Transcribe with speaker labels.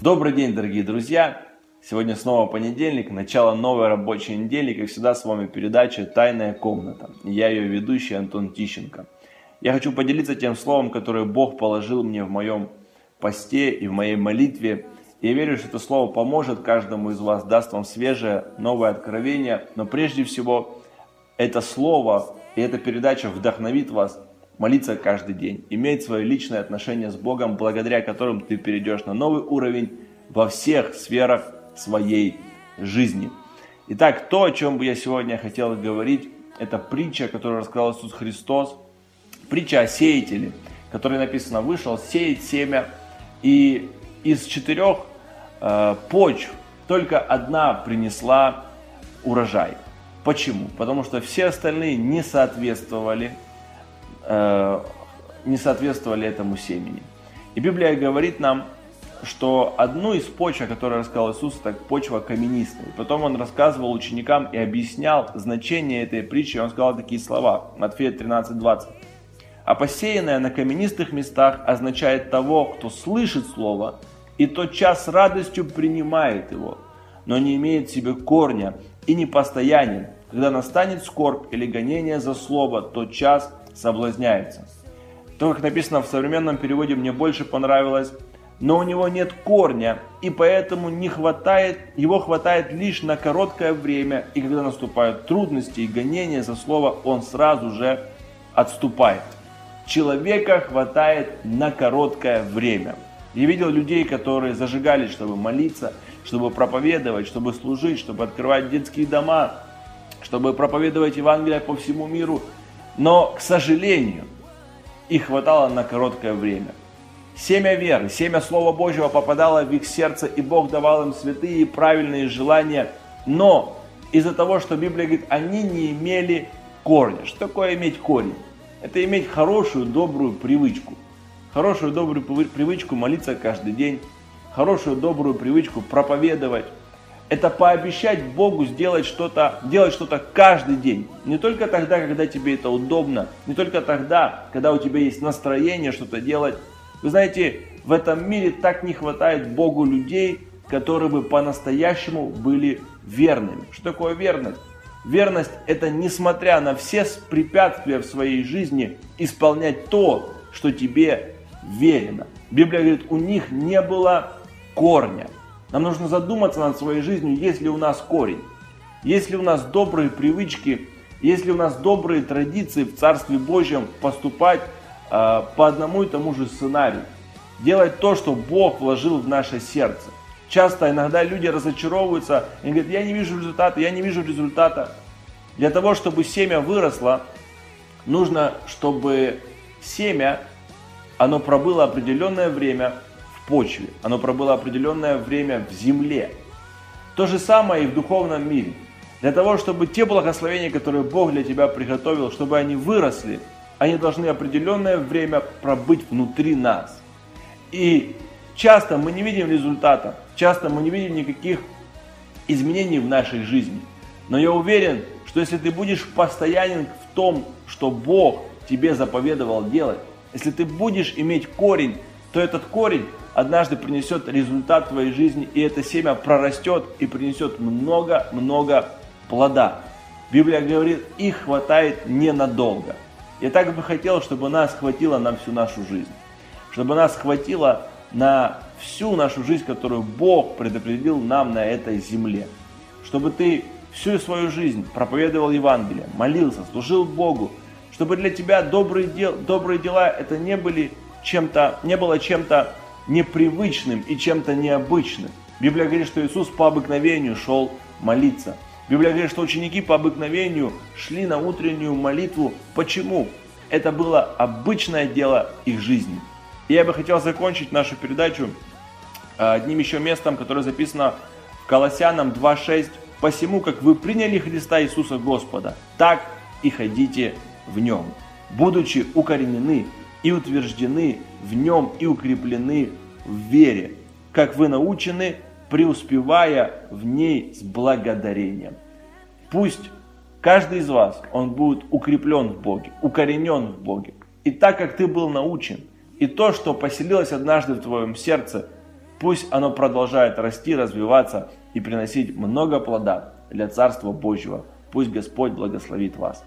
Speaker 1: Добрый день, дорогие друзья! Сегодня снова понедельник, начало новой рабочей недели. Как всегда, с вами передача «Тайная комната». Я ее ведущий Антон Тищенко. Я хочу поделиться тем словом, которое Бог положил мне в моем посте и в моей молитве. Я верю, что это слово поможет каждому из вас, даст вам свежее, новое откровение. Но прежде всего, это слово и эта передача вдохновит вас молиться каждый день, иметь свое личное отношение с Богом, благодаря которым ты перейдешь на новый уровень во всех сферах своей жизни. Итак, то, о чем бы я сегодня хотел говорить, это притча, которую рассказал Иисус Христос, притча о сеятеле, который написано, вышел сеять семя, и из четырех э, почв только одна принесла урожай. Почему? Потому что все остальные не соответствовали не соответствовали этому семени. И Библия говорит нам, что одну из почв, о которой рассказал Иисус, это почва каменистая. Потом он рассказывал ученикам и объяснял значение этой притчи. Он сказал такие слова, Матфея 13:20. А посеянное на каменистых местах означает того, кто слышит слово, и тот час радостью принимает его, но не имеет в себе корня и не постоянен. Когда настанет скорбь или гонение за слово, тот час соблазняется. То, как написано в современном переводе, мне больше понравилось, но у него нет корня, и поэтому не хватает, его хватает лишь на короткое время, и когда наступают трудности и гонения за слово, он сразу же отступает. Человека хватает на короткое время. Я видел людей, которые зажигались, чтобы молиться, чтобы проповедовать, чтобы служить, чтобы открывать детские дома, чтобы проповедовать Евангелие по всему миру – но, к сожалению, их хватало на короткое время. Семя веры, семя Слова Божьего попадало в их сердце, и Бог давал им святые и правильные желания. Но из-за того, что Библия говорит, они не имели корня. Что такое иметь корень? Это иметь хорошую, добрую привычку. Хорошую, добрую привычку молиться каждый день. Хорошую, добрую привычку проповедовать это пообещать Богу сделать что-то, делать что-то каждый день. Не только тогда, когда тебе это удобно, не только тогда, когда у тебя есть настроение что-то делать. Вы знаете, в этом мире так не хватает Богу людей, которые бы по-настоящему были верными. Что такое верность? Верность – это, несмотря на все препятствия в своей жизни, исполнять то, что тебе верено. Библия говорит, у них не было корня – нам нужно задуматься над своей жизнью, есть ли у нас корень, есть ли у нас добрые привычки, есть ли у нас добрые традиции в Царстве Божьем поступать э, по одному и тому же сценарию. Делать то, что Бог вложил в наше сердце. Часто иногда люди разочаровываются и говорят, я не вижу результата, я не вижу результата. Для того, чтобы семя выросло, нужно, чтобы семя, оно пробыло определенное время почве. Оно пробыло определенное время в земле. То же самое и в духовном мире. Для того, чтобы те благословения, которые Бог для тебя приготовил, чтобы они выросли, они должны определенное время пробыть внутри нас. И часто мы не видим результата, часто мы не видим никаких изменений в нашей жизни. Но я уверен, что если ты будешь постоянен в том, что Бог тебе заповедовал делать, если ты будешь иметь корень, то этот корень однажды принесет результат твоей жизни, и это семя прорастет и принесет много-много плода. Библия говорит, их хватает ненадолго. Я так бы хотел, чтобы нас хватило на всю нашу жизнь. Чтобы нас хватило на всю нашу жизнь, которую Бог предопределил нам на этой земле. Чтобы ты всю свою жизнь проповедовал Евангелие, молился, служил Богу. Чтобы для тебя добрые, дел, добрые дела это не, были чем-то, не было чем-то непривычным и чем-то необычным. Библия говорит, что Иисус по обыкновению шел молиться. Библия говорит, что ученики по обыкновению шли на утреннюю молитву. Почему? Это было обычное дело их жизни. И я бы хотел закончить нашу передачу а, одним еще местом, которое записано в Колоссянам 2.6. «Посему, как вы приняли Христа Иисуса Господа, так и ходите в Нем, будучи укоренены и утверждены в нем и укреплены в вере, как вы научены, преуспевая в ней с благодарением. Пусть каждый из вас, он будет укреплен в Боге, укоренен в Боге. И так как ты был научен, и то, что поселилось однажды в твоем сердце, Пусть оно продолжает расти, развиваться и приносить много плода для Царства Божьего. Пусть Господь благословит вас.